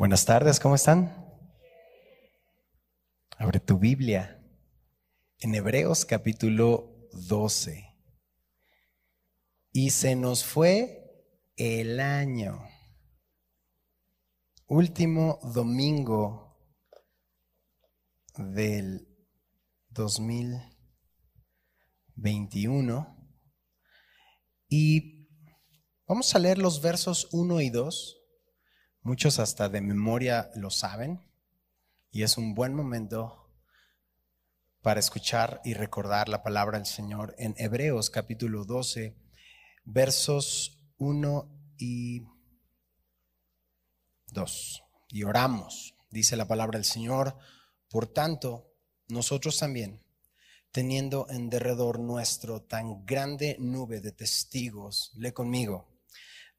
Buenas tardes, ¿cómo están? Abre tu Biblia en Hebreos capítulo 12. Y se nos fue el año. Último domingo del 2021. Y vamos a leer los versos 1 y 2 Muchos hasta de memoria lo saben y es un buen momento para escuchar y recordar la palabra del Señor en Hebreos capítulo 12, versos 1 y 2. Y oramos, dice la palabra del Señor, por tanto, nosotros también, teniendo en derredor nuestro tan grande nube de testigos, lee conmigo,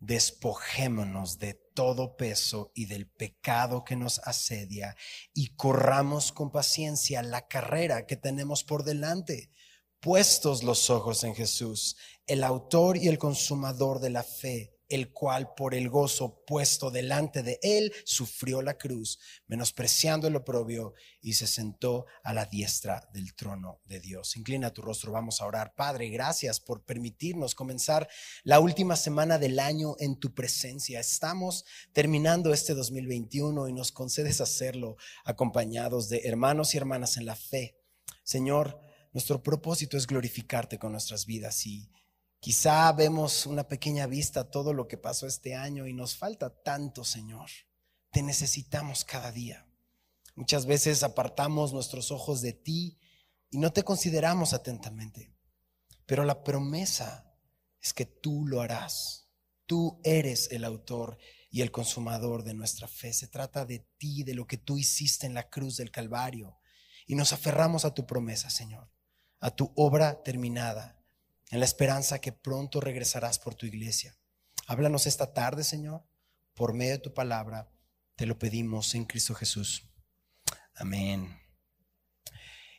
despojémonos de todo peso y del pecado que nos asedia y corramos con paciencia la carrera que tenemos por delante, puestos los ojos en Jesús, el autor y el consumador de la fe el cual por el gozo puesto delante de él sufrió la cruz, menospreciando el oprobio, y se sentó a la diestra del trono de Dios. Inclina tu rostro, vamos a orar. Padre, gracias por permitirnos comenzar la última semana del año en tu presencia. Estamos terminando este 2021 y nos concedes hacerlo acompañados de hermanos y hermanas en la fe. Señor, nuestro propósito es glorificarte con nuestras vidas y Quizá vemos una pequeña vista todo lo que pasó este año y nos falta tanto, Señor. Te necesitamos cada día. Muchas veces apartamos nuestros ojos de ti y no te consideramos atentamente. Pero la promesa es que tú lo harás. Tú eres el autor y el consumador de nuestra fe. Se trata de ti, de lo que tú hiciste en la cruz del Calvario. Y nos aferramos a tu promesa, Señor, a tu obra terminada en la esperanza que pronto regresarás por tu iglesia. Háblanos esta tarde, Señor, por medio de tu palabra. Te lo pedimos en Cristo Jesús. Amén.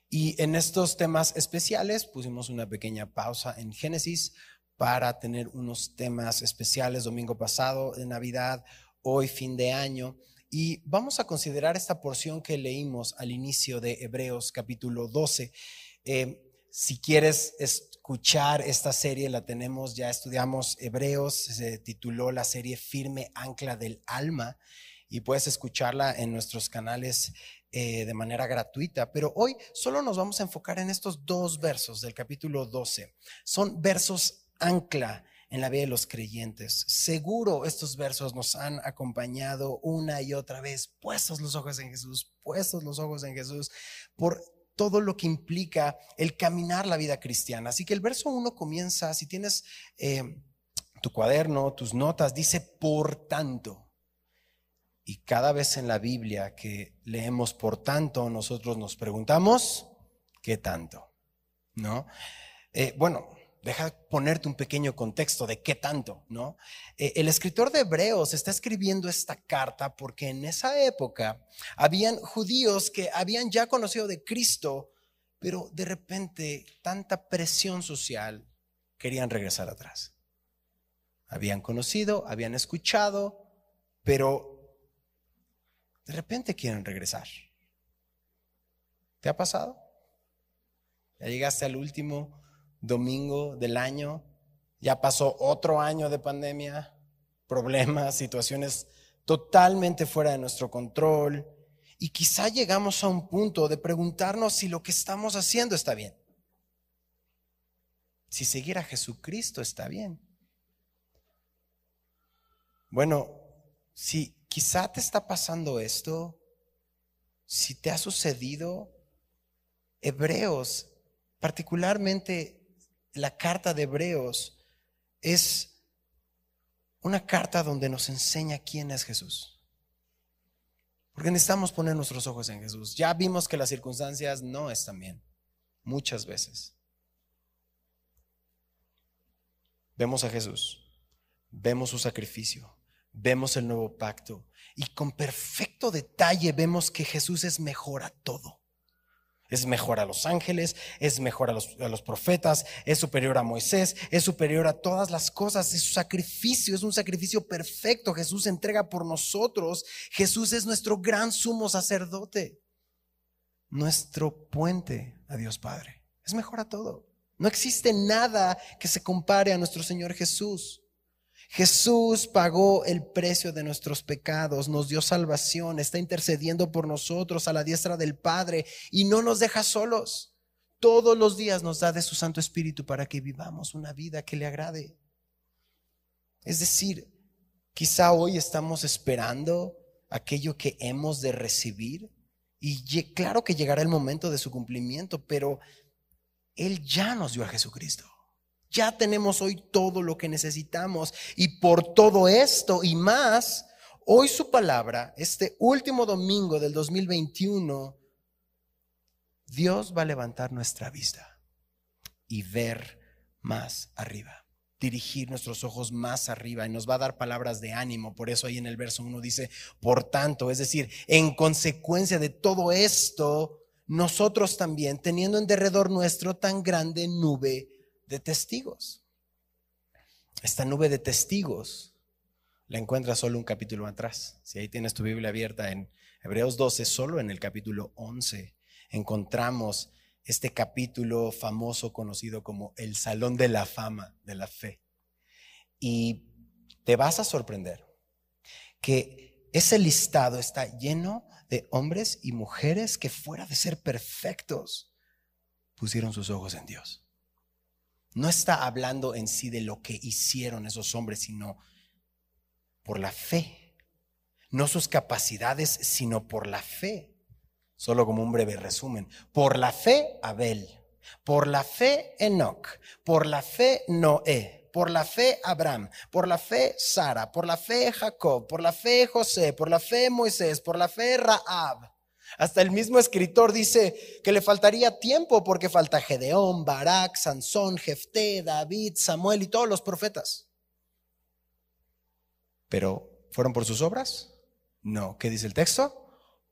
Y en estos temas especiales pusimos una pequeña pausa en Génesis para tener unos temas especiales domingo pasado de Navidad, hoy fin de año. Y vamos a considerar esta porción que leímos al inicio de Hebreos capítulo 12. Eh, si quieres escuchar esta serie, la tenemos, ya estudiamos Hebreos, se tituló la serie Firme Ancla del Alma y puedes escucharla en nuestros canales eh, de manera gratuita. Pero hoy solo nos vamos a enfocar en estos dos versos del capítulo 12. Son versos ancla en la vida de los creyentes. Seguro estos versos nos han acompañado una y otra vez, puestos los ojos en Jesús, puestos los ojos en Jesús, por todo lo que implica el caminar la vida cristiana. Así que el verso 1 comienza, si tienes eh, tu cuaderno, tus notas, dice por tanto. Y cada vez en la Biblia que leemos por tanto, nosotros nos preguntamos, ¿qué tanto? ¿No? Eh, bueno, deja ponerte un pequeño contexto de qué tanto, ¿no? Eh, el escritor de Hebreos está escribiendo esta carta porque en esa época habían judíos que habían ya conocido de Cristo, pero de repente tanta presión social querían regresar atrás. Habían conocido, habían escuchado, pero de repente quieren regresar. ¿Te ha pasado? Ya llegaste al último domingo del año, ya pasó otro año de pandemia, problemas, situaciones totalmente fuera de nuestro control. Y quizá llegamos a un punto de preguntarnos si lo que estamos haciendo está bien. Si seguir a Jesucristo está bien. Bueno, si quizá te está pasando esto, si te ha sucedido, Hebreos, particularmente la carta de Hebreos es una carta donde nos enseña quién es Jesús. Porque necesitamos poner nuestros ojos en Jesús. Ya vimos que las circunstancias no están bien, muchas veces. Vemos a Jesús, vemos su sacrificio, vemos el nuevo pacto y con perfecto detalle vemos que Jesús es mejor a todo. Es mejor a los ángeles, es mejor a los, profetas, es superior a Moisés, es superior a todas las cosas. Es su sacrificio, es un sacrificio perfecto. Jesús entrega por nosotros. Jesús es nuestro gran sumo sacerdote, nuestro puente a Dios Padre. Es mejor a todo. No existe nada que se compare a nuestro Señor Jesús. Jesús pagó el precio de nuestros pecados, nos dio salvación, está intercediendo por nosotros a la diestra del Padre y no nos deja solos. Todos los días nos da de su Santo Espíritu para que vivamos una vida que le agrade. Es decir, quizá hoy estamos esperando aquello que hemos de recibir y claro que llegará el momento de su cumplimiento, pero Él ya nos dio a Jesucristo. Ya tenemos hoy todo lo que necesitamos y por todo esto y más, hoy su palabra, este último domingo del 2021, Dios va a levantar nuestra vista y ver más arriba, dirigir nuestros ojos más arriba y nos va a dar palabras de ánimo. Por eso ahí en el verso 1 dice, por tanto, es decir, en consecuencia de todo esto, nosotros también, teniendo en derredor nuestro tan grande nube de testigos. Esta nube de testigos la encuentras solo un capítulo atrás. Si ahí tienes tu Biblia abierta en Hebreos 12, solo en el capítulo 11 encontramos este capítulo famoso conocido como el Salón de la Fama de la Fe. Y te vas a sorprender que ese listado está lleno de hombres y mujeres que fuera de ser perfectos, pusieron sus ojos en Dios. No está hablando en sí de lo que hicieron esos hombres, sino por la fe. No sus capacidades, sino por la fe. Solo como un breve resumen. Por la fe, Abel. Por la fe, Enoch. Por la fe, Noé. Por la fe, Abraham. Por la fe, Sara. Por la fe, Jacob. Por la fe, José. Por la fe, Moisés. Por la fe, Raab hasta el mismo escritor dice que le faltaría tiempo porque falta Gedeón, Barak, Sansón, Jefté, David, Samuel y todos los profetas. Pero, ¿fueron por sus obras? No. ¿Qué dice el texto?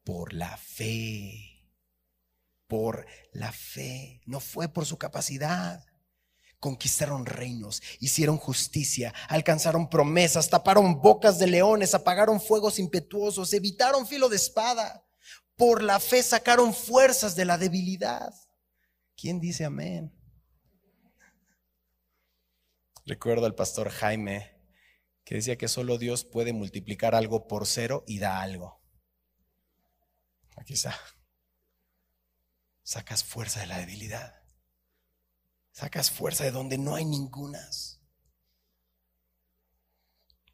Por la fe. Por la fe. No fue por su capacidad. Conquistaron reinos, hicieron justicia, alcanzaron promesas, taparon bocas de leones, apagaron fuegos impetuosos, evitaron filo de espada por la fe sacaron fuerzas de la debilidad. ¿Quién dice amén? Recuerdo al pastor Jaime que decía que solo Dios puede multiplicar algo por cero y da algo. Aquí está. Sacas fuerza de la debilidad. Sacas fuerza de donde no hay ningunas.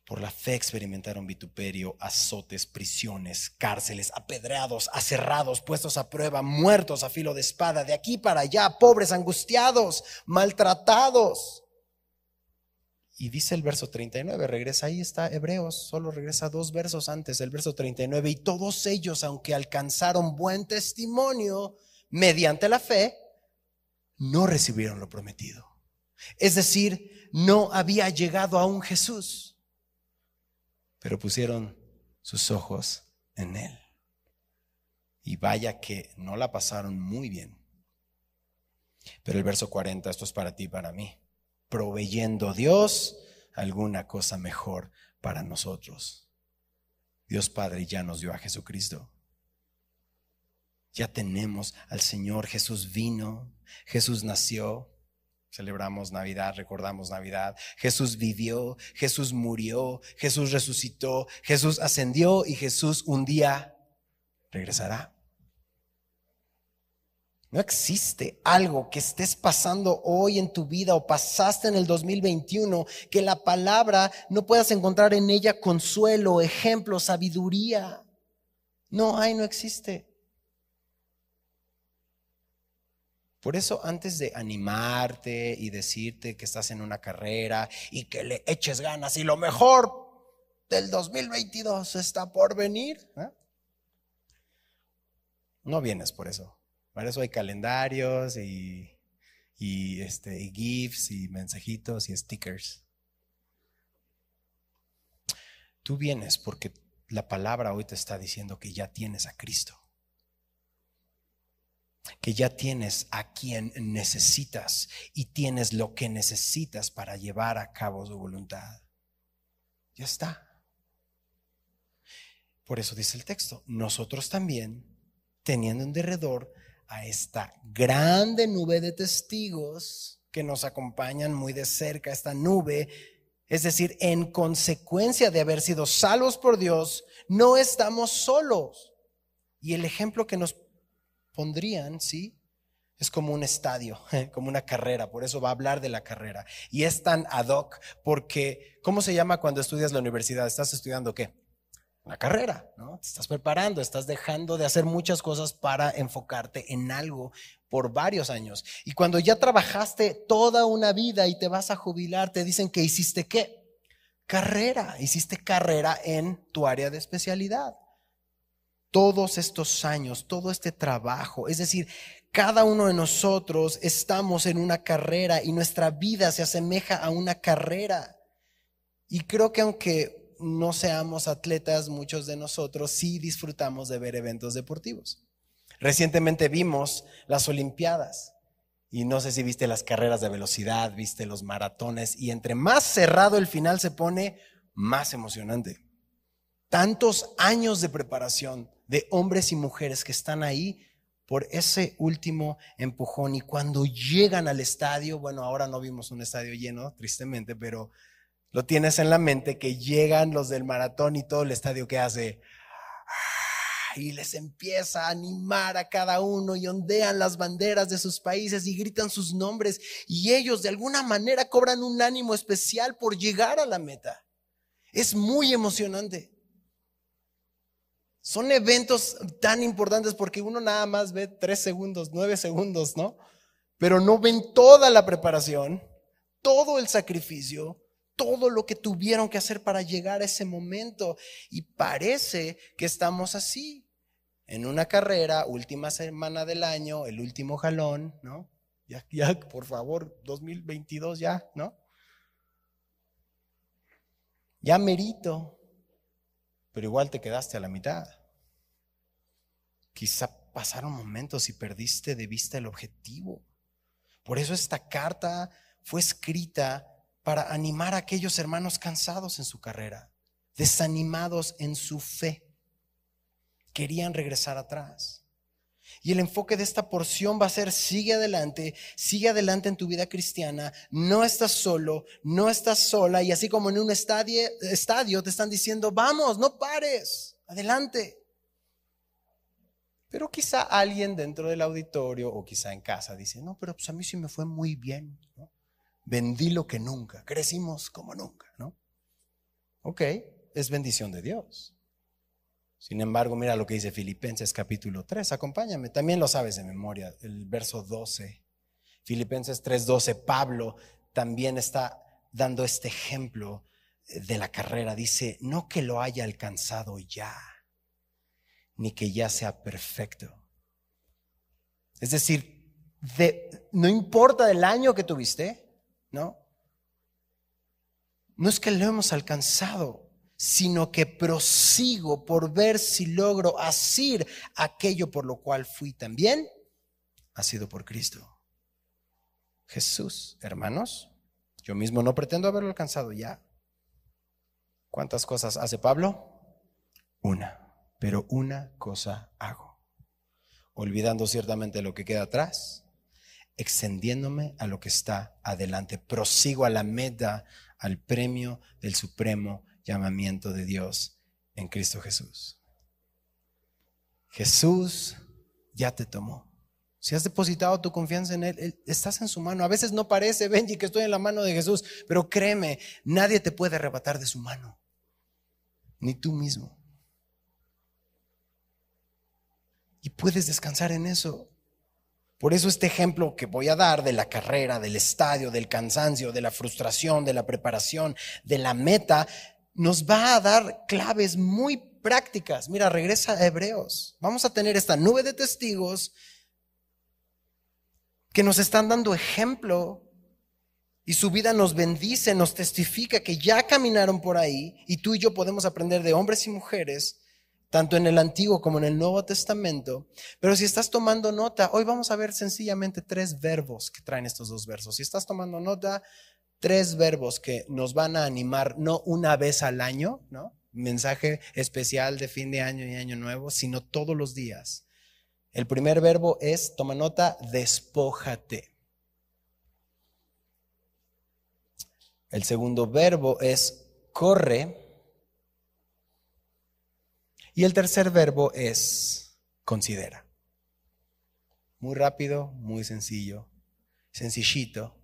Por la fe experimentaron vituperio, azotes, prisiones, cárceles, apedreados, aserrados, puestos a prueba, muertos a filo de espada, de aquí para allá, pobres, angustiados, maltratados. Y dice el verso 39, regresa ahí está Hebreos, solo regresa dos versos antes, el verso 39, y todos ellos, aunque alcanzaron buen testimonio mediante la fe, no recibieron lo prometido. Es decir, no había llegado a un Jesús pero pusieron sus ojos en Él. Y vaya que no la pasaron muy bien. Pero el verso 40, esto es para ti y para mí, proveyendo Dios alguna cosa mejor para nosotros. Dios Padre ya nos dio a Jesucristo. Ya tenemos al Señor, Jesús vino, Jesús nació, Celebramos Navidad, recordamos Navidad. Jesús vivió, Jesús murió, Jesús resucitó, Jesús ascendió y Jesús un día regresará. No existe algo que estés pasando hoy en tu vida o pasaste en el 2021 que la palabra no puedas encontrar en ella consuelo, ejemplo, sabiduría. No hay, no existe. Por eso antes de animarte y decirte que estás en una carrera y que le eches ganas y lo mejor del 2022 está por venir, ¿eh? no vienes por eso. Para eso hay calendarios y, y, este, y GIFs y mensajitos y stickers. Tú vienes porque la palabra hoy te está diciendo que ya tienes a Cristo que ya tienes a quien necesitas y tienes lo que necesitas para llevar a cabo su voluntad. Ya está. Por eso dice el texto, nosotros también, teniendo en derredor a esta grande nube de testigos que nos acompañan muy de cerca, esta nube, es decir, en consecuencia de haber sido salvos por Dios, no estamos solos. Y el ejemplo que nos pondrían, ¿sí? Es como un estadio, como una carrera, por eso va a hablar de la carrera. Y es tan ad hoc porque, ¿cómo se llama cuando estudias la universidad? ¿Estás estudiando qué? Una carrera, ¿no? Te estás preparando, estás dejando de hacer muchas cosas para enfocarte en algo por varios años. Y cuando ya trabajaste toda una vida y te vas a jubilar, te dicen que hiciste qué? Carrera, hiciste carrera en tu área de especialidad todos estos años, todo este trabajo. Es decir, cada uno de nosotros estamos en una carrera y nuestra vida se asemeja a una carrera. Y creo que aunque no seamos atletas, muchos de nosotros sí disfrutamos de ver eventos deportivos. Recientemente vimos las Olimpiadas y no sé si viste las carreras de velocidad, viste los maratones y entre más cerrado el final se pone, más emocionante. Tantos años de preparación, de hombres y mujeres que están ahí por ese último empujón y cuando llegan al estadio, bueno, ahora no vimos un estadio lleno, tristemente, pero lo tienes en la mente que llegan los del maratón y todo el estadio que hace ¡ah! y les empieza a animar a cada uno y ondean las banderas de sus países y gritan sus nombres y ellos de alguna manera cobran un ánimo especial por llegar a la meta. Es muy emocionante. Son eventos tan importantes porque uno nada más ve tres segundos, nueve segundos, ¿no? Pero no ven toda la preparación, todo el sacrificio, todo lo que tuvieron que hacer para llegar a ese momento. Y parece que estamos así, en una carrera, última semana del año, el último jalón, ¿no? Ya, ya, por favor, 2022 ya, ¿no? Ya merito pero igual te quedaste a la mitad. Quizá pasaron momentos y perdiste de vista el objetivo. Por eso esta carta fue escrita para animar a aquellos hermanos cansados en su carrera, desanimados en su fe. Querían regresar atrás. Y el enfoque de esta porción va a ser, sigue adelante, sigue adelante en tu vida cristiana, no estás solo, no estás sola, y así como en un estadio, estadio te están diciendo, vamos, no pares, adelante. Pero quizá alguien dentro del auditorio o quizá en casa dice, no, pero pues a mí sí me fue muy bien, Vendí lo que nunca, crecimos como nunca, ¿no? Ok, es bendición de Dios. Sin embargo, mira lo que dice Filipenses capítulo 3, acompáñame, también lo sabes de memoria, el verso 12. Filipenses 3:12, Pablo también está dando este ejemplo de la carrera. Dice, no que lo haya alcanzado ya, ni que ya sea perfecto. Es decir, no importa el año que tuviste, ¿no? No es que lo hemos alcanzado, sino que prosigo por ver si logro asir aquello por lo cual fui también, ha sido por Cristo. Jesús, hermanos, yo mismo no pretendo haberlo alcanzado ya. ¿Cuántas cosas hace Pablo? Una, pero una cosa hago, olvidando ciertamente lo que queda atrás, extendiéndome a lo que está adelante, prosigo a la meta, al premio del supremo llamamiento de Dios en Cristo Jesús. Jesús ya te tomó. Si has depositado tu confianza en Él, estás en su mano. A veces no parece, Benji, que estoy en la mano de Jesús, pero créeme, nadie te puede arrebatar de su mano, ni tú mismo. Y puedes descansar en eso. Por eso este ejemplo que voy a dar de la carrera, del estadio, del cansancio, de la frustración, de la preparación, de la meta, nos va a dar claves muy prácticas. Mira, regresa a Hebreos. Vamos a tener esta nube de testigos que nos están dando ejemplo y su vida nos bendice, nos testifica que ya caminaron por ahí y tú y yo podemos aprender de hombres y mujeres tanto en el Antiguo como en el Nuevo Testamento. Pero si estás tomando nota, hoy vamos a ver sencillamente tres verbos que traen estos dos versos. Si estás tomando nota, tres verbos que nos van a animar no una vez al año, ¿no? Mensaje especial de fin de año y año nuevo, sino todos los días. El primer verbo es, toma nota, despójate. El segundo verbo es corre. Y el tercer verbo es considera. Muy rápido, muy sencillo, sencillito.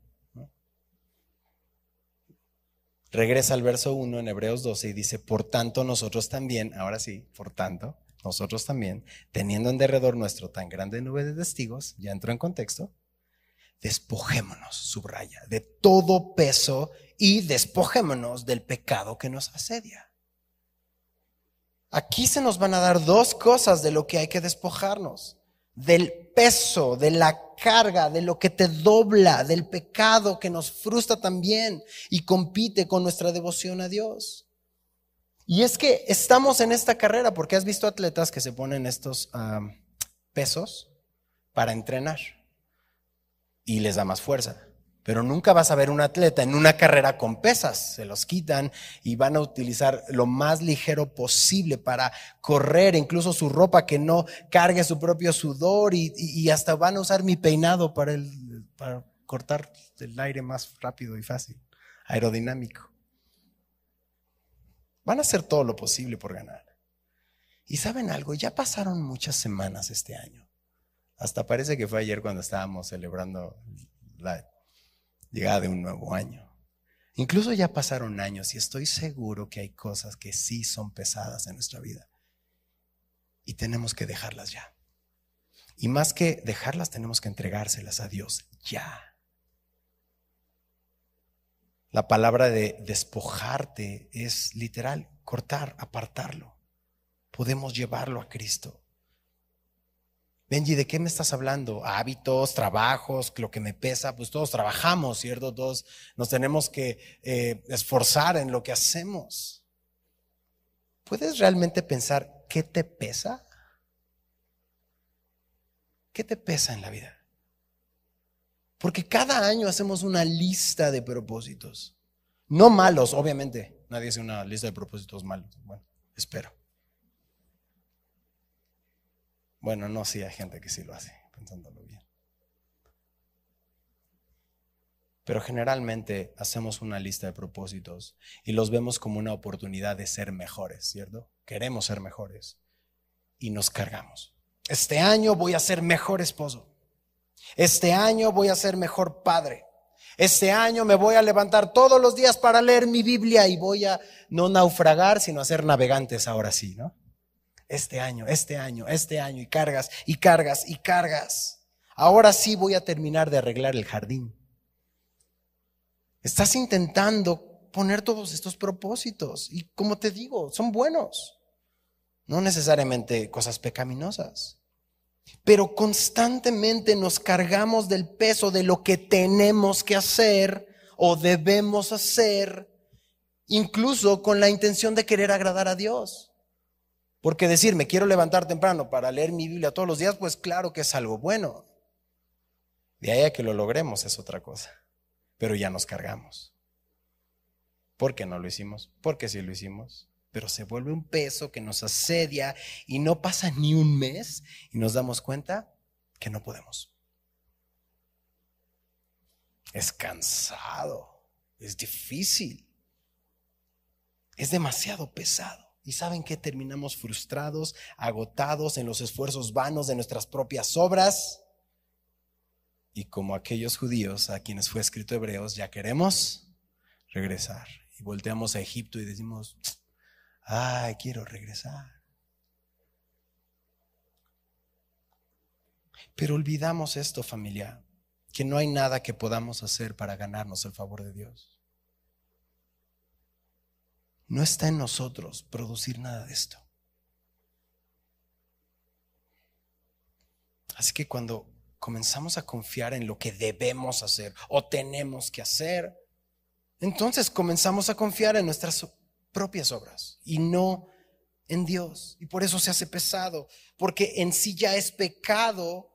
Regresa al verso 1 en Hebreos 12 y dice, por tanto nosotros también, ahora sí, por tanto, nosotros también, teniendo en derredor nuestro tan grande nube de testigos, ya entró en contexto, despojémonos, subraya, de todo peso y despojémonos del pecado que nos asedia. Aquí se nos van a dar dos cosas de lo que hay que despojarnos. Del peso, de la carga, de lo que te dobla, del pecado que nos frustra también y compite con nuestra devoción a Dios. Y es que estamos en esta carrera porque has visto atletas que se ponen estos pesos para entrenar y les da más fuerza. Pero nunca vas a ver un atleta en una carrera con pesas. Se los quitan y van a utilizar lo más ligero posible para correr, incluso su ropa que no cargue su propio sudor y, hasta van a usar mi peinado para, el, para cortar el aire más rápido y fácil, aerodinámico. Van a hacer todo lo posible por ganar. Y saben algo, ya pasaron muchas semanas este año. Hasta parece que fue ayer cuando estábamos celebrando la llegada de un nuevo año. Incluso ya pasaron años y estoy seguro que hay cosas que sí son pesadas en nuestra vida. Y tenemos que dejarlas ya. Y más que dejarlas, tenemos que entregárselas a Dios ya. La palabra de despojarte es literal, cortar, apartarlo. Podemos llevarlo a Cristo. Benji, ¿de qué me estás hablando? Hábitos, trabajos, lo que me pesa, pues todos trabajamos, ¿cierto? Todos nos tenemos que eh, esforzar en lo que hacemos. ¿Puedes realmente pensar qué te pesa? ¿Qué te pesa en la vida? Porque cada año hacemos una lista de propósitos. No malos, obviamente. Nadie hace una lista de propósitos malos. Bueno, espero. Bueno, no, sí hay gente que sí lo hace, pensándolo bien. Pero generalmente hacemos una lista de propósitos y los vemos como una oportunidad de ser mejores, ¿cierto? Queremos ser mejores y nos cargamos. Este año voy a ser mejor esposo. Este año voy a ser mejor padre. Este año me voy a levantar todos los días para leer mi Biblia y voy a no naufragar, sino a ser navegantes ahora sí, ¿no? Este año, este año, este año, y cargas, y cargas, y cargas. Ahora sí voy a terminar de arreglar el jardín. Estás intentando poner todos estos propósitos y como te digo, son buenos. No necesariamente cosas pecaminosas. Pero constantemente nos cargamos del peso de lo que tenemos que hacer o debemos hacer, incluso con la intención de querer agradar a Dios. Porque decir, me quiero levantar temprano para leer mi Biblia todos los días, pues claro que es algo bueno. De ahí a que lo logremos es otra cosa. Pero ya nos cargamos. ¿Por qué no lo hicimos? Porque sí lo hicimos. Pero se vuelve un peso que nos asedia y no pasa ni un mes y nos damos cuenta que no podemos. Es cansado, es difícil, es demasiado pesado. Y saben que terminamos frustrados, agotados en los esfuerzos vanos de nuestras propias obras. Y como aquellos judíos a quienes fue escrito Hebreos, ya queremos regresar. Y volteamos a Egipto y decimos, ay, quiero regresar. Pero olvidamos esto, familia, que no hay nada que podamos hacer para ganarnos el favor de Dios. No está en nosotros producir nada de esto. Así que cuando comenzamos a confiar en lo que debemos hacer o tenemos que hacer, entonces comenzamos a confiar en nuestras propias obras y no en Dios. Y por eso se hace pesado, porque en sí ya es pecado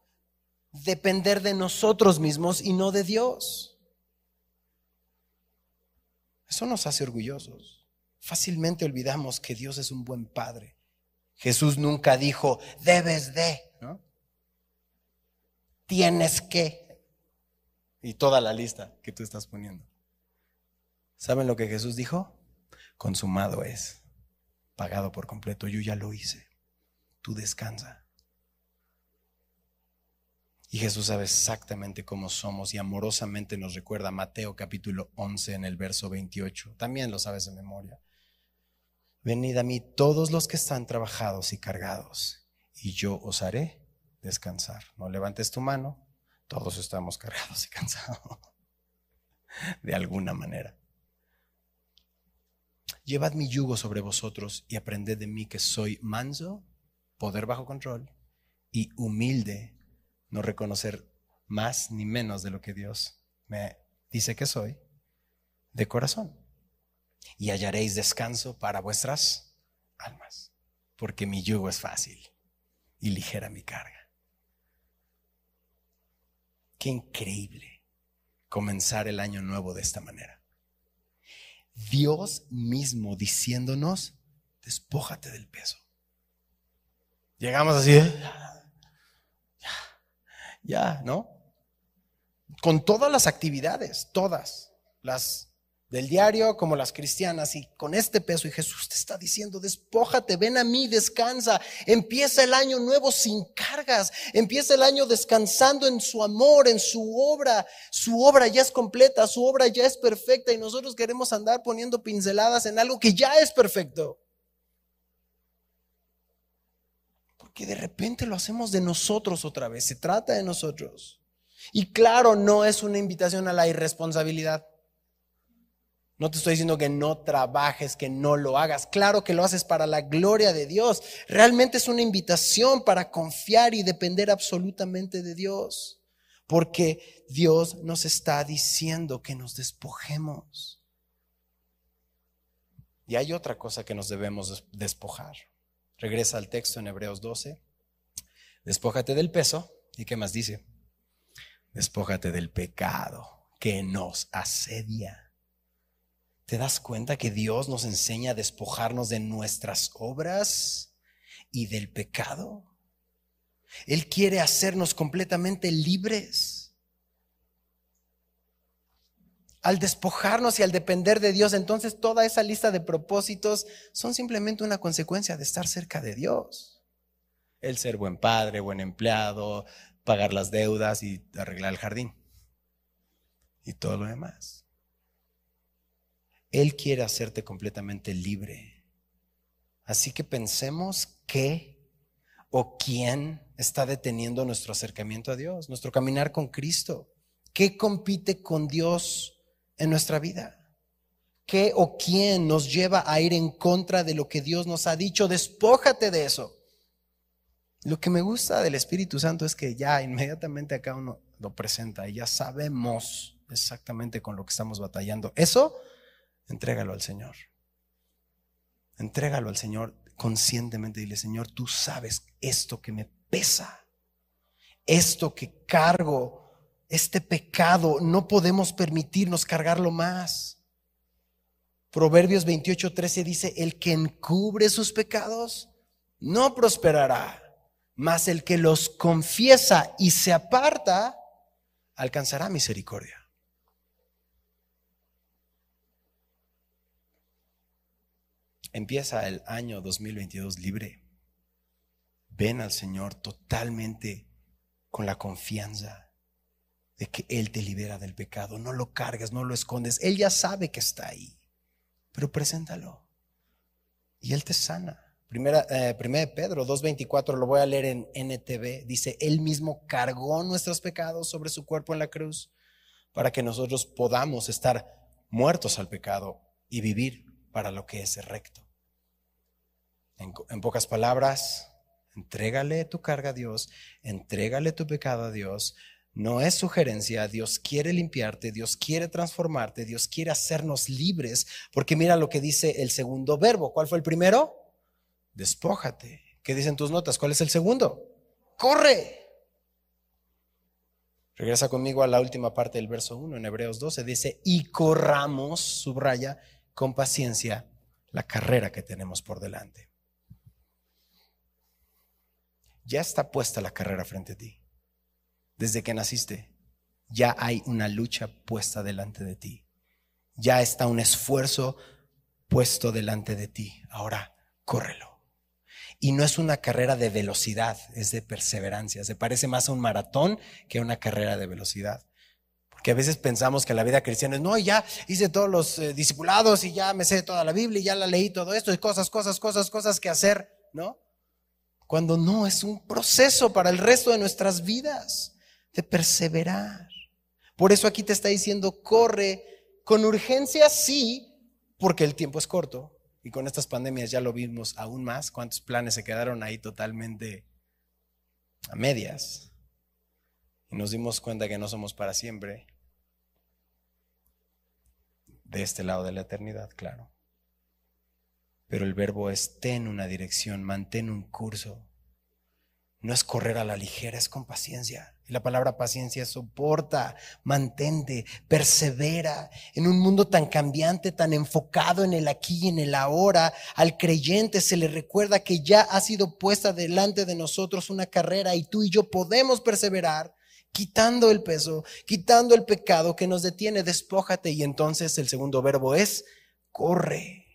depender de nosotros mismos y no de Dios. Eso nos hace orgullosos. Fácilmente olvidamos que Dios es un buen Padre. Jesús nunca dijo, debes de. Tienes que. Y toda la lista que tú estás poniendo. ¿Saben lo que Jesús dijo? Consumado es, pagado por completo. Yo ya lo hice. Tú descansa. Y Jesús sabe exactamente cómo somos y amorosamente nos recuerda Mateo capítulo 11 en el verso 28. También lo sabes de memoria. Venid a mí todos los que están trabajados y cargados, y yo os haré descansar. No levantes tu mano, todos estamos cargados y cansados. De alguna manera. Llevad mi yugo sobre vosotros y aprended de mí que soy manso, poder bajo control, y humilde no reconocer más ni menos de lo que Dios me dice que soy, de corazón. Y hallaréis descanso para vuestras almas, porque mi yugo es fácil y ligera mi carga. Qué increíble comenzar el año nuevo de esta manera. Dios mismo diciéndonos, despójate del peso. Llegamos así, ¿eh? ya, ¿no? Con todas las actividades, todas, las del diario como las cristianas, y con este peso, y Jesús te está diciendo, despójate, ven a mí, descansa, empieza el año nuevo sin cargas, empieza el año descansando en su amor, en su obra, su obra ya es completa, su obra ya es perfecta, y nosotros queremos andar poniendo pinceladas en algo que ya es perfecto. que de repente lo hacemos de nosotros otra vez, se trata de nosotros. Y claro, no es una invitación a la irresponsabilidad. No te estoy diciendo que no trabajes, que no lo hagas. Claro que lo haces para la gloria de Dios. Realmente es una invitación para confiar y depender absolutamente de Dios. Porque Dios nos está diciendo que nos despojemos. Y hay otra cosa que nos debemos despojar. Regresa al texto en Hebreos 12. Despójate del peso. ¿Y qué más dice? Despójate del pecado que nos asedia. ¿Te das cuenta que Dios nos enseña a despojarnos de nuestras obras y del pecado? Él quiere hacernos completamente libres. al despojarnos y al depender de Dios, entonces toda esa lista de propósitos son simplemente una consecuencia de estar cerca de Dios. El ser buen padre, buen empleado, pagar las deudas y arreglar el jardín. Y todo lo demás. Él quiere hacerte completamente libre. Así que pensemos qué o quién está deteniendo nuestro acercamiento a Dios, nuestro caminar con Cristo. ¿Qué compite con Dios en nuestra vida? ¿Qué o quién nos lleva a ir en contra de lo que Dios nos ha dicho? Despójate de eso. Lo que me gusta del Espíritu Santo es que ya inmediatamente acá uno lo presenta y ya sabemos exactamente con lo que estamos batallando. Eso, entrégalo al Señor. Entrégalo al Señor conscientemente. Dile, Señor, tú sabes esto que me pesa, esto que cargo este pecado, no podemos permitirnos cargarlo más. Proverbios 28, 13 dice, el que encubre sus pecados no prosperará, mas el que los confiesa y se aparta alcanzará misericordia. Empieza el año 2022 libre. Ven al Señor totalmente con la confianza de que Él te libera del pecado. No lo cargues, no lo escondes. Él ya sabe que está ahí, pero preséntalo. Y Él te sana. Primera, eh, primera de Pedro 2.24, lo voy a leer en NTV. Dice, Él mismo cargó nuestros pecados sobre su cuerpo en la cruz para que nosotros podamos estar muertos al pecado y vivir para lo que es recto. En, en pocas palabras, entrégale tu carga a Dios, entrégale tu pecado a Dios, no es sugerencia, Dios quiere limpiarte, Dios quiere transformarte, Dios quiere hacernos libres, porque mira lo que dice el segundo verbo. ¿Cuál fue el primero? despójate. ¿Qué dicen tus notas? ¿Cuál es el segundo? Corre. Regresa conmigo a la última parte del verso 1 en Hebreos 12. Dice, y corramos, subraya, con paciencia la carrera que tenemos por delante. Ya está puesta la carrera frente a ti. Desde que naciste, ya hay una lucha puesta delante de ti. Ya está un esfuerzo puesto delante de ti. Ahora, córrelo. Y no es una carrera de velocidad, es de perseverancia. Se parece más a un maratón que a una carrera de velocidad. Porque a veces pensamos que la vida cristiana es, no, ya hice todos los eh, discipulados y ya me sé toda la Biblia y ya la leí todo esto y cosas, cosas, cosas, cosas que hacer, ¿no? Cuando no, es un proceso para el resto de nuestras vidas de perseverar. Por eso aquí te está diciendo, corre con urgencia, sí, porque el tiempo es corto. Y con estas pandemias ya lo vimos aún más, cuántos planes se quedaron ahí totalmente a medias. Y nos dimos cuenta que no somos para siempre. De este lado de la eternidad, claro. Pero el verbo es ten una dirección, mantén un curso. No es correr a la ligera, es con paciencia. Y la palabra paciencia soporta, mantente, persevera. En un mundo tan cambiante, tan enfocado en el aquí y en el ahora, al creyente se le recuerda que ya ha sido puesta delante de nosotros una carrera y tú y yo podemos perseverar quitando el peso, quitando el pecado que nos detiene, despójate. Y entonces el segundo verbo es corre.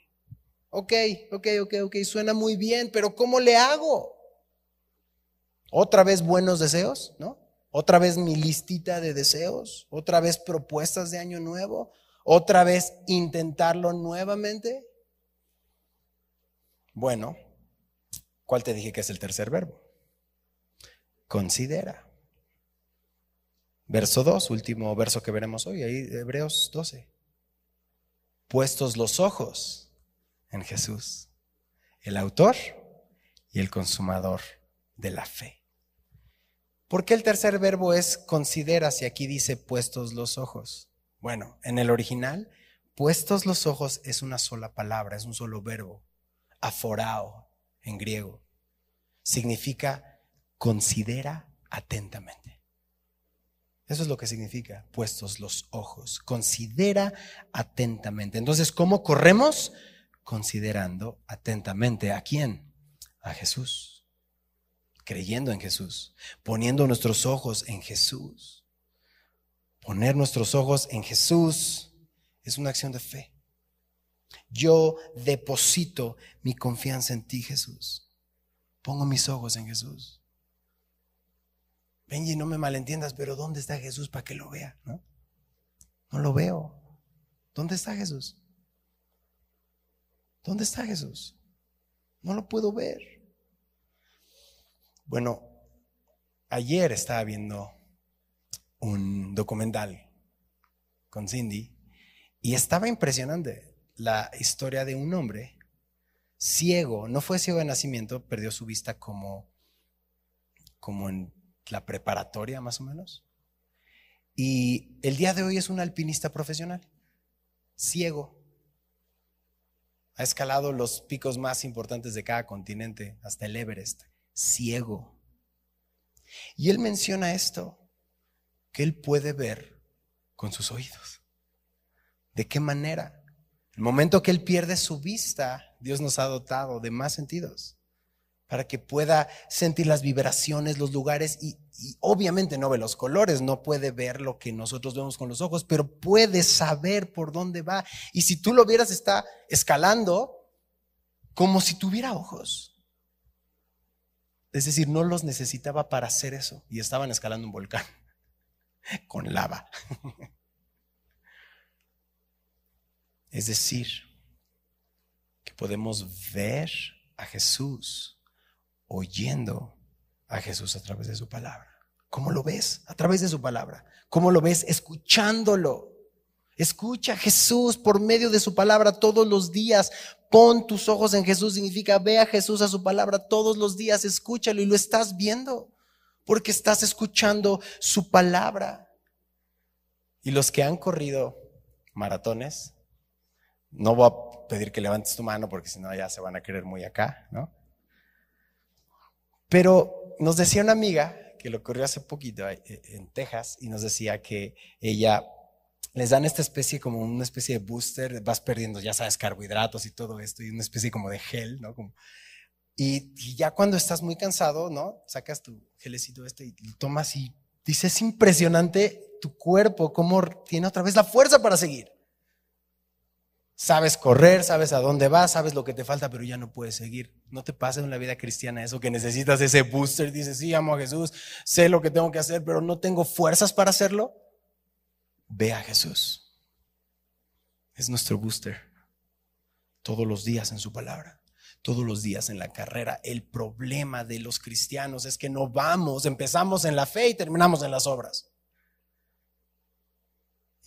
Ok, ok, ok, ok, suena muy bien, pero ¿cómo le hago? Otra vez buenos deseos, ¿no? Otra vez mi listita de deseos, otra vez propuestas de año nuevo, otra vez intentarlo nuevamente. Bueno, ¿cuál te dije que es el tercer verbo? Considera. Verso 2, último verso que veremos hoy, ahí Hebreos 12. Puestos los ojos en Jesús, el autor y el consumador de la fe. ¿Por qué el tercer verbo es considera si aquí dice puestos los ojos? Bueno, en el original, puestos los ojos es una sola palabra, es un solo verbo, aforao en griego. Significa considera atentamente. Eso es lo que significa puestos los ojos, considera atentamente. Entonces, ¿cómo corremos? Considerando atentamente a quién? A Jesús creyendo en Jesús, poniendo nuestros ojos en Jesús. Poner nuestros ojos en Jesús es una acción de fe. Yo deposito mi confianza en ti, Jesús. Pongo mis ojos en Jesús. Benji, no me malentiendas, pero ¿dónde está Jesús para que lo vea? ¿No? no lo veo. ¿Dónde está Jesús? ¿Dónde está Jesús? No lo puedo ver. Bueno, ayer estaba viendo un documental con Cindy y estaba impresionante la historia de un hombre ciego, no fue ciego de nacimiento, perdió su vista como, como en la preparatoria más o menos. Y el día de hoy es un alpinista profesional, ciego. Ha escalado los picos más importantes de cada continente, hasta el Everest ciego. Y él menciona esto, que él puede ver con sus oídos. ¿De qué manera? El momento que él pierde su vista, Dios nos ha dotado de más sentidos para que pueda sentir las vibraciones, los lugares y, obviamente no ve los colores, no puede ver lo que nosotros vemos con los ojos, pero puede saber por dónde va. Y si tú lo vieras, está escalando como si tuviera ojos. Es decir, no los necesitaba para hacer eso y estaban escalando un volcán con lava. Es decir, que podemos ver a Jesús oyendo a Jesús a través de su palabra. ¿Cómo lo ves? A través de su palabra. ¿Cómo lo ves? Escuchándolo. Escucha a Jesús por medio de su palabra todos los días. Pon tus ojos en Jesús significa ve a Jesús a su palabra todos los días, escúchalo y lo estás viendo porque estás escuchando su palabra. Y los que han corrido maratones, no voy a pedir que levantes tu mano porque si no ya se van a querer muy acá, ¿no? Pero nos decía una amiga que lo ocurrió hace poquito eh, en Texas y nos decía que ella les dan esta especie como una especie de booster, vas perdiendo, ya sabes, carbohidratos y todo esto, y una especie como de gel, ¿no? Como, y, ya cuando estás muy cansado, ¿no? Sacas tu gelecito este y tomas y dices, es impresionante tu cuerpo, cómo tiene otra vez la fuerza para seguir. Sabes correr, sabes a dónde vas, sabes lo que te falta, pero ya no puedes seguir. No te pasa en la vida cristiana eso, que necesitas ese booster. Dices, sí, amo a Jesús, sé lo que tengo que hacer, pero no tengo fuerzas para hacerlo. Ve a Jesús. Es nuestro booster. Todos los días en su palabra todos los días en la carrera. El problema de los cristianos es que no vamos, empezamos en la fe y terminamos en las obras.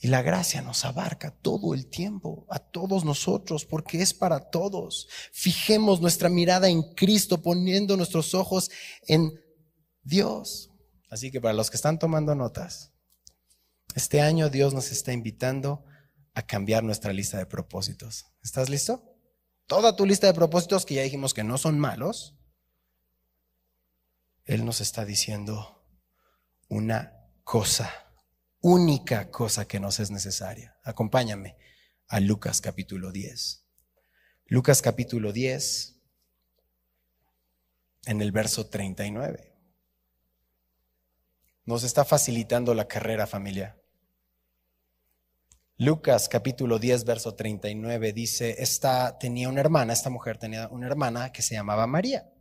Y la gracia nos abarca todo el tiempo, a todos nosotros, porque es para todos. Fijemos nuestra mirada en Cristo, poniendo nuestros ojos en Dios. Así que para los que están tomando notas, este año Dios nos está invitando a cambiar nuestra lista de propósitos. ¿Estás listo? Toda tu lista de propósitos que ya dijimos que no son malos, Él nos está diciendo una cosa única cosa que nos es necesaria. Acompáñame a Lucas capítulo 10. Lucas capítulo 10, en el verso 39. Nos está facilitando la carrera familia. Lucas capítulo 10, verso 39 dice, esta tenía una hermana, esta mujer tenía una hermana que se llamaba María,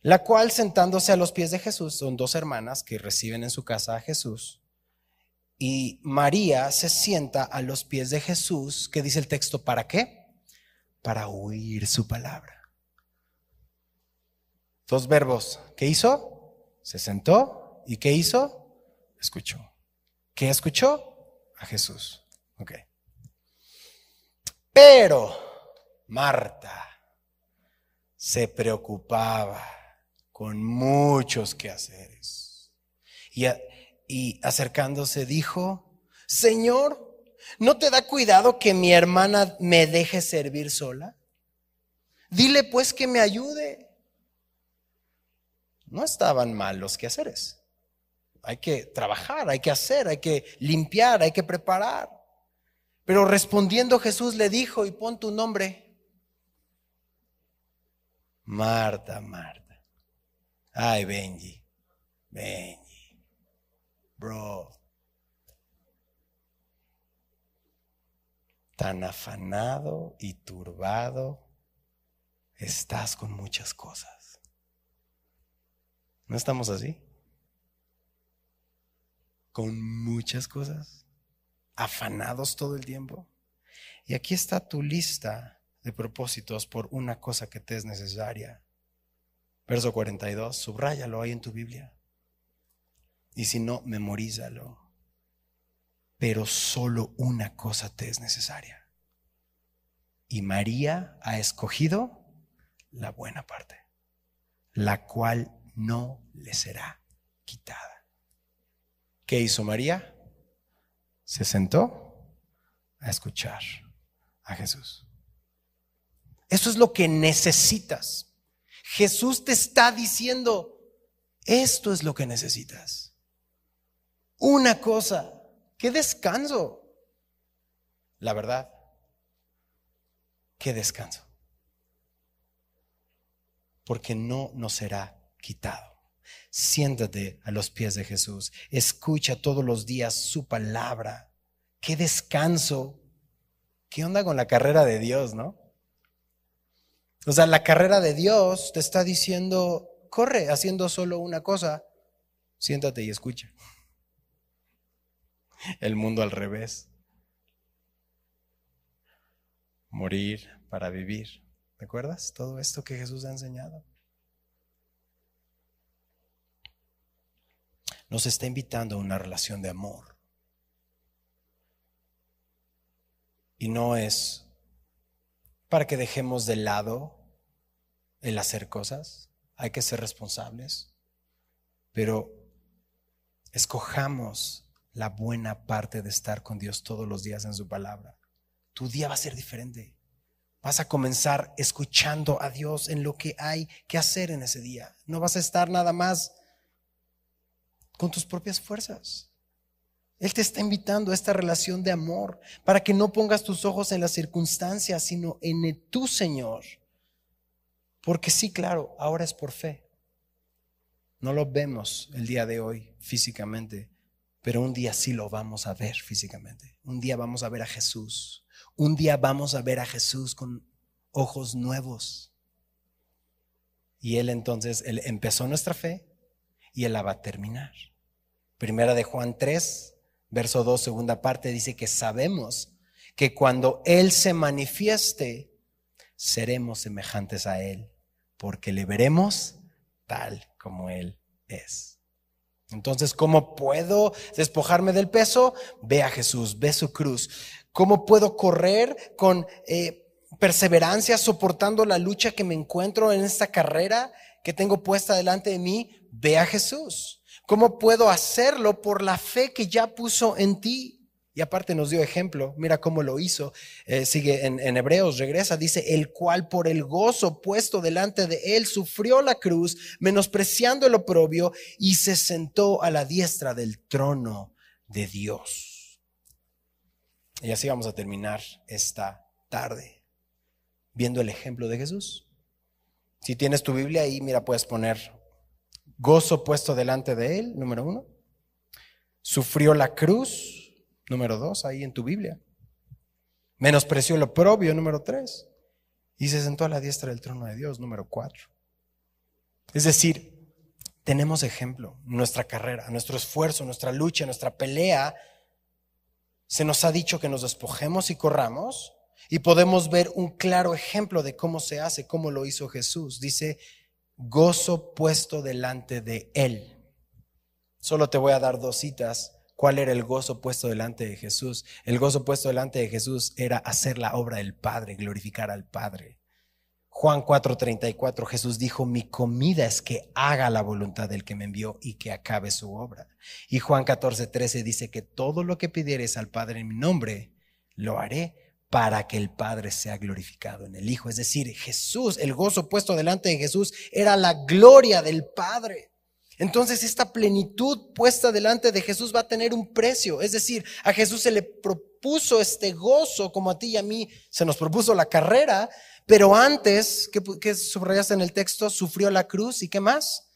la cual sentándose a los pies de Jesús, son dos hermanas que reciben en su casa a Jesús, y María se sienta a los pies de Jesús, que dice el texto, ¿para qué? Para oír su palabra. Dos verbos. ¿Qué hizo? Se sentó. ¿Y qué hizo? Escuchó. ¿Qué escuchó? A Jesús. Ok. Pero Marta se preocupaba con muchos quehaceres. Y y acercándose dijo, Señor, ¿no te da cuidado que mi hermana me deje servir sola? Dile pues que me ayude. No estaban mal los quehaceres. Hay que trabajar, hay que hacer, hay que limpiar, hay que preparar. Pero respondiendo Jesús le dijo, y pon tu nombre, Marta, Marta. Ay, Benji, Benji. Bro. Tan afanado y turbado estás con muchas cosas. ¿No estamos así? Con muchas cosas. Afanados todo el tiempo. Y aquí está tu lista de propósitos por una cosa que te es necesaria. Verso 42, subráyalo ahí en tu Biblia. Y si no, memorízalo. Pero solo una cosa te es necesaria. Y María ha escogido la buena parte, la cual no le será quitada. ¿Qué hizo María? Se sentó a escuchar a Jesús. Eso es lo que necesitas. Jesús te está diciendo, esto es lo que necesitas una cosa. ¡Qué descanso! La verdad, qué descanso. Porque no nos será quitado. Siéntate a los pies de Jesús. Escucha todos los días su palabra. Qué descanso. ¿Qué onda con la carrera de Dios, no? O sea, la carrera de Dios te está diciendo, corre haciendo solo una cosa. Siéntate y escucha el mundo al revés. Morir para vivir. ¿Recuerdas todo esto que Jesús ha enseñado? Nos está invitando a una relación de amor. Y no es para que dejemos de lado el hacer cosas. Hay que ser responsables. Pero escojamos la buena parte de estar con Dios todos los días en su palabra. Tu día va a ser diferente. Vas a comenzar escuchando a Dios en lo que hay que hacer en ese día. No vas a estar nada más con tus propias fuerzas. Él te está invitando a esta relación de amor para que no pongas tus ojos en las circunstancias, sino en tu Señor. Porque sí, claro, ahora es por fe. No lo vemos el día de hoy físicamente, pero un día sí lo vamos a ver físicamente. Un día vamos a ver a Jesús. Un día vamos a ver a Jesús con ojos nuevos. Y Él entonces, Él empezó nuestra fe y Él la va a terminar. Primera de Juan 3, verso 2, segunda parte, dice que sabemos que cuando Él se manifieste, seremos semejantes a Él, porque le veremos tal como Él es. Entonces, ¿cómo puedo despojarme del peso? Ve a Jesús, ve su cruz. ¿Cómo puedo correr con eh, perseverancia soportando la lucha que me encuentro en esta carrera que tengo puesta delante de mí? Ve a Jesús. ¿Cómo puedo hacerlo por la fe que ya puso en ti? Aparte nos dio ejemplo, mira cómo lo hizo. Eh, sigue en, en, Hebreos, regresa, dice, el cual por el gozo puesto delante de él sufrió la cruz, menospreciando el oprobio, y se sentó a la diestra del trono de Dios. Y así vamos a terminar esta tarde, viendo el ejemplo de Jesús. Si tienes tu Biblia ahí, mira, puedes poner gozo puesto delante de él, número uno. Sufrió la cruz, número dos, ahí en tu Biblia. Menospreció lo propio, número tres. Y se sentó a la diestra del trono de Dios, número cuatro. Es decir, tenemos ejemplo, nuestra carrera, nuestro esfuerzo, nuestra lucha, nuestra pelea. Se nos ha dicho que nos despojemos y corramos y podemos ver un claro ejemplo de cómo se hace, cómo lo hizo Jesús. Dice, gozo puesto delante de Él. Solo te voy a dar dos citas ¿Cuál era el gozo puesto delante de Jesús? El gozo puesto delante de Jesús era hacer la obra del Padre, glorificar al Padre. Juan 4:34, Jesús dijo, mi comida es que haga la voluntad del que me envió y que acabe su obra. Y Juan 14:13 dice que todo lo que pidieres al Padre en mi nombre, lo haré para que el Padre sea glorificado en el Hijo. Es decir, Jesús, el gozo puesto delante de Jesús era la gloria del Padre. Entonces esta plenitud puesta delante de Jesús va a tener un precio. Es decir, a Jesús se le propuso este gozo como a ti y a mí se nos propuso la carrera, pero antes, ¿qué, subrayaste en el texto? Sufrió la cruz y qué más?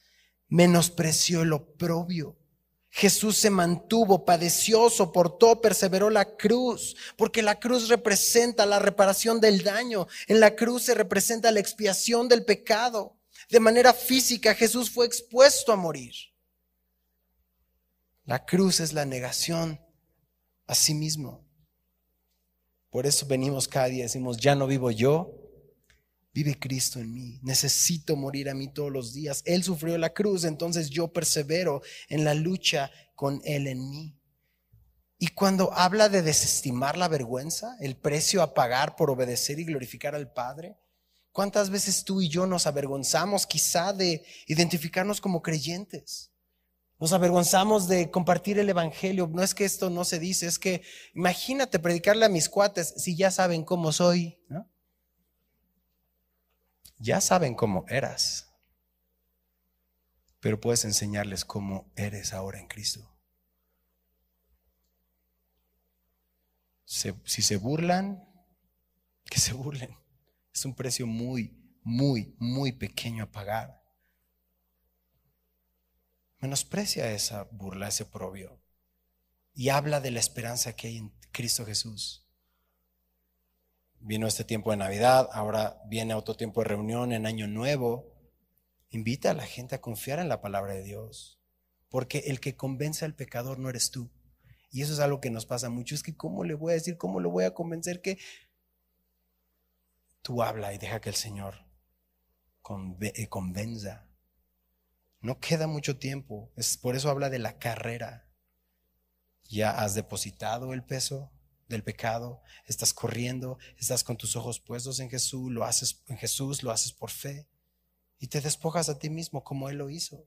Menospreció el oprobio. Jesús se mantuvo, padeció, soportó, perseveró la cruz, porque la cruz representa la reparación del daño, en la cruz se representa la expiación del pecado. De manera física Jesús fue expuesto a morir. La cruz es la negación a sí mismo. Por eso venimos cada día y decimos, ya no vivo yo, vive Cristo en mí. Necesito morir a mí todos los días. Él sufrió la cruz, entonces yo persevero en la lucha con Él en mí. Y cuando habla de desestimar la vergüenza, el precio a pagar por obedecer y glorificar al Padre, ¿Cuántas veces tú y yo nos avergonzamos quizá de identificarnos como creyentes? Nos avergonzamos de compartir el Evangelio. No es que esto no se dice, es que imagínate predicarle a mis cuates si ya saben cómo soy. Ya saben cómo eras, pero puedes enseñarles cómo eres ahora en Cristo. si se burlan, que se burlen. Es un precio muy, muy, muy pequeño a pagar. Menosprecia esa burla, ese propio y habla de la esperanza que hay en Cristo Jesús. Vino este tiempo de Navidad, ahora viene otro tiempo de reunión en Año Nuevo. Invita a la gente a confiar en la palabra de Dios, porque el que convence al pecador no eres tú. Y eso es algo que nos pasa mucho. Es que, ¿cómo le voy a decir? ¿Cómo lo voy a convencer que Tú habla y deja que el Señor eh, convenza. No queda mucho tiempo. Es, por eso habla de la carrera. Ya has depositado el peso del pecado, estás corriendo, estás con tus ojos puestos en Jesús, lo haces en Jesús, lo haces por fe y te despojas a ti mismo como Él lo hizo.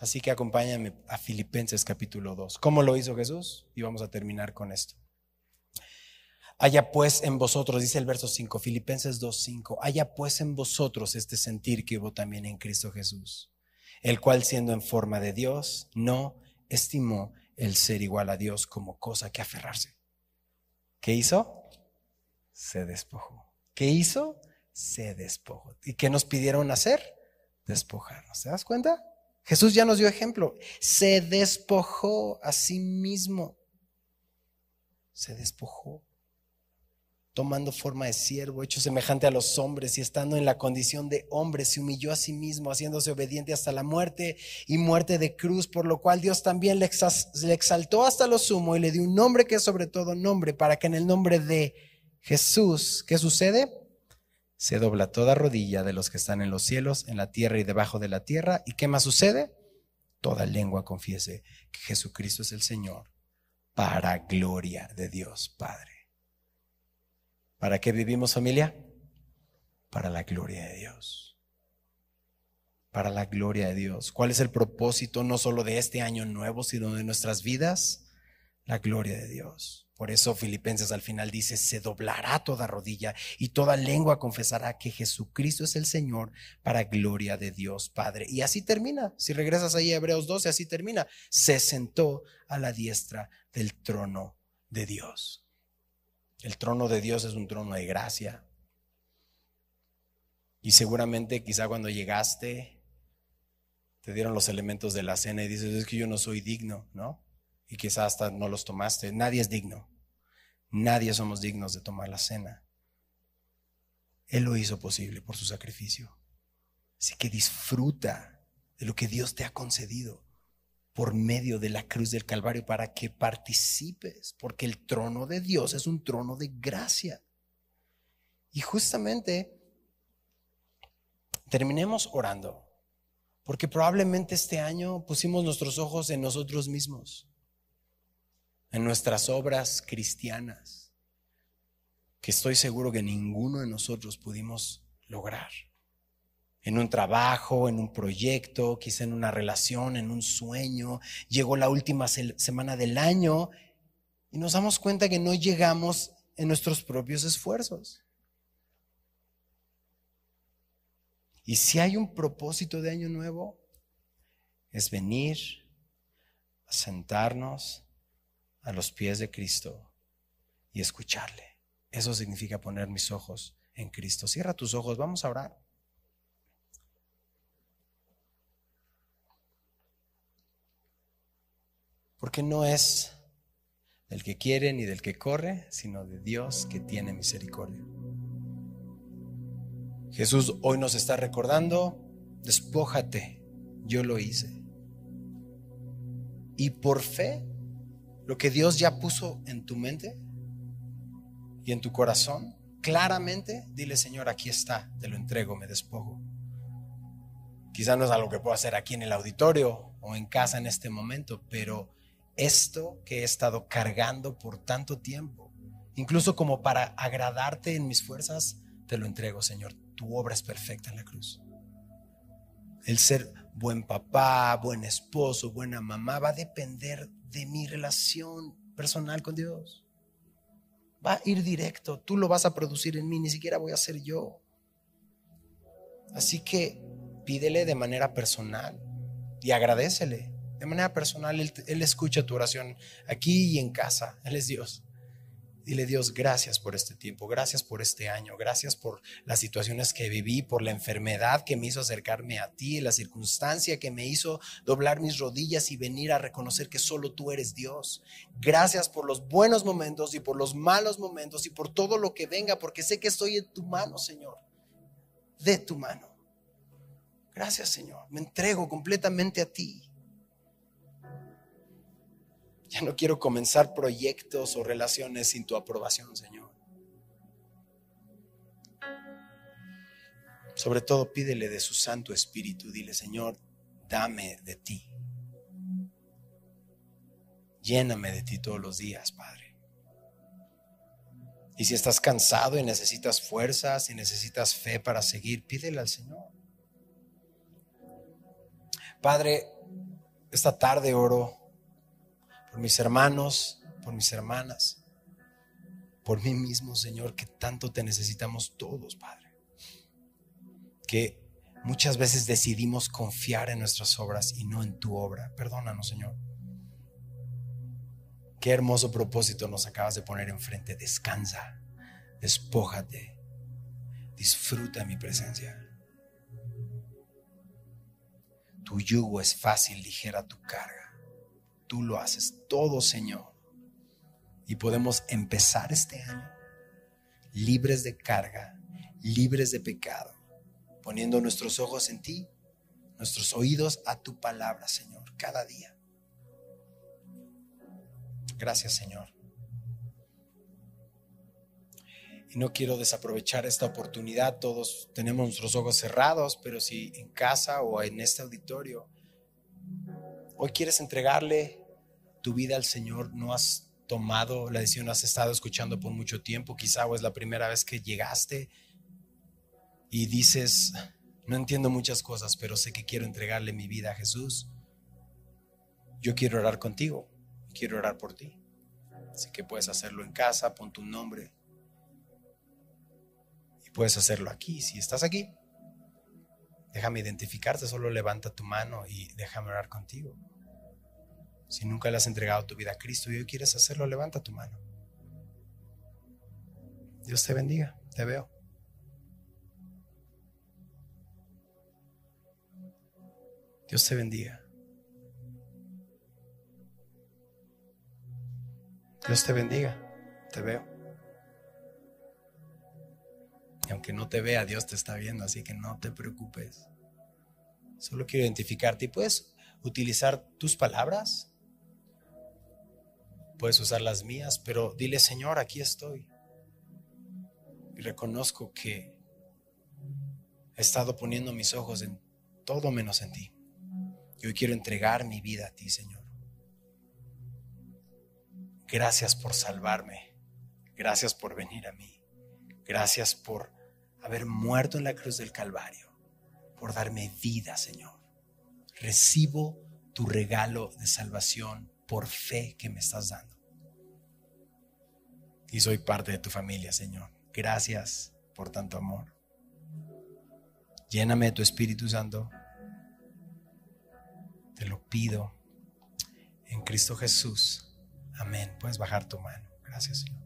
Así que acompáñame a Filipenses capítulo 2. ¿Cómo lo hizo Jesús? Y vamos a terminar con esto. Haya pues en vosotros, dice el verso 5, Filipenses 2.5, haya pues en vosotros este sentir que hubo también en Cristo Jesús, el cual siendo en forma de Dios, no estimó el ser igual a Dios como cosa que aferrarse. ¿Qué hizo? Se despojó. ¿Qué hizo? Se despojó. ¿Y qué nos pidieron hacer? Despojarnos. ¿Te das cuenta? Jesús ya nos dio ejemplo. Se despojó a sí mismo. Se despojó tomando forma de siervo, hecho semejante a los hombres y estando en la condición de hombre, se humilló a sí mismo, haciéndose obediente hasta la muerte y muerte de cruz, por lo cual Dios también le, exaltó hasta lo sumo y le dio un nombre que es sobre todo nombre, para que en el nombre de Jesús, ¿qué sucede? Se dobla toda rodilla de los que están en los cielos, en la tierra y debajo de la tierra. ¿Y qué más sucede? Toda lengua confiese que Jesucristo es el Señor, para gloria de Dios Padre. ¿Para qué vivimos familia? Para la gloria de Dios. Para la gloria de Dios. ¿Cuál es el propósito no solo de este año nuevo, sino de nuestras vidas? La gloria de Dios. Por eso Filipenses al final dice, se doblará toda rodilla y toda lengua confesará que Jesucristo es el Señor para gloria de Dios Padre. Y así termina. Si regresas ahí a Hebreos 12, así termina. Se sentó a la diestra del trono de Dios. El trono de Dios es un trono de gracia. Y seguramente quizá cuando llegaste te dieron los elementos de la cena y dices, es que yo no soy digno, ¿no? Y quizá hasta no los tomaste. Nadie es digno. Nadie somos dignos de tomar la cena. Él lo hizo posible por su sacrificio. Así que disfruta de lo que Dios te ha concedido por medio de la cruz del Calvario para que participes, porque el trono de Dios es un trono de gracia. Y justamente terminemos orando, porque probablemente este año pusimos nuestros ojos en nosotros mismos, en nuestras obras cristianas, que estoy seguro que ninguno de nosotros pudimos lograr en un trabajo, en un proyecto, quizá en una relación, en un sueño. Llegó la última semana del año y nos damos cuenta que no llegamos en nuestros propios esfuerzos. Y si hay un propósito de año nuevo, es venir a sentarnos a los pies de Cristo y escucharle. Eso significa poner mis ojos en Cristo. Cierra tus ojos, vamos a orar. Porque no es del que quiere ni del que corre, sino de Dios que tiene misericordia. Jesús hoy nos está recordando, despójate, yo lo hice. Y por fe, lo que Dios ya puso en tu mente y en tu corazón, claramente dile, Señor, aquí está, te lo entrego, me despojo. Quizá no es algo que puedo hacer aquí en el auditorio o en casa en este momento, pero esto que he estado cargando por tanto tiempo, incluso como para agradarte en mis fuerzas, te lo entrego, Señor. Tu obra es perfecta en la cruz. El ser buen papá, buen esposo, buena mamá va a depender de mi relación personal con Dios. Va a ir directo, tú lo vas a producir en mí, ni siquiera voy a ser yo. Así que pídele de manera personal y agradecele de manera personal, él, escucha tu oración aquí y en casa. Él es Dios. Dile Dios, gracias por este tiempo, gracias por este año, gracias por las situaciones que viví, por la enfermedad que me hizo acercarme a ti, la circunstancia que me hizo doblar mis rodillas y venir a reconocer que solo tú eres Dios. Gracias por los buenos momentos y por los malos momentos y por todo lo que venga, porque sé que estoy en tu mano, Señor, de tu mano. Gracias, Señor. Me entrego completamente a ti. Ya no quiero comenzar proyectos o relaciones sin tu aprobación, Señor. Sobre todo pídele de su Santo Espíritu. Dile, Señor, dame de ti. Lléname de ti todos los días, Padre. Y si estás cansado y necesitas fuerzas y necesitas fe para seguir, pídele al Señor. Padre, esta tarde oro por mis hermanos, por mis hermanas, por mí mismo, Señor, que tanto te necesitamos todos, Padre. Que muchas veces decidimos confiar en nuestras obras y no en tu obra. Perdónanos, Señor. Qué hermoso propósito nos acabas de poner enfrente. Descansa, despójate, disfruta mi presencia. Tu yugo es fácil, ligera tu carga. Tú lo haces todo, Señor. Y podemos empezar este año libres de carga, libres de pecado, poniendo nuestros ojos en ti, nuestros oídos a tu palabra, Señor, cada día. Gracias, Señor. Y no quiero desaprovechar esta oportunidad. Todos tenemos nuestros ojos cerrados, pero si en casa o en este auditorio hoy quieres entregarle tu vida al Señor, no has tomado la decisión, has estado escuchando por mucho tiempo, quizá es la primera vez que llegaste y dices, no entiendo muchas cosas, pero sé que quiero entregarle mi vida a Jesús. Yo quiero orar contigo quiero orar por ti. Así que puedes hacerlo en casa, pon tu nombre. Y puedes hacerlo aquí. Si estás aquí, déjame identificarte, solo levanta tu mano y déjame orar contigo. Si nunca le has entregado tu vida a Cristo y hoy quieres hacerlo, levanta tu mano. Dios te bendiga, te veo. Dios te bendiga. Dios te bendiga. Te veo. Y aunque no te vea, Dios te está viendo, así que no te preocupes. Solo quiero identificarte y puedes utilizar tus palabras. Puedes usar las mías, pero dile, Señor, aquí estoy. Y reconozco que he estado poniendo mis ojos en todo menos en ti. Y hoy quiero entregar mi vida a ti, Señor. Gracias por salvarme. Gracias por venir a mí. Gracias por haber muerto en la cruz del Calvario, por darme vida, Señor. Recibo tu regalo de salvación por fe que me estás dando. Y soy parte de tu familia, Señor. Gracias por tanto amor. Lléname de tu Espíritu Santo. Te lo pido en Cristo Jesús. Amén. Puedes bajar tu mano. Gracias, Señor.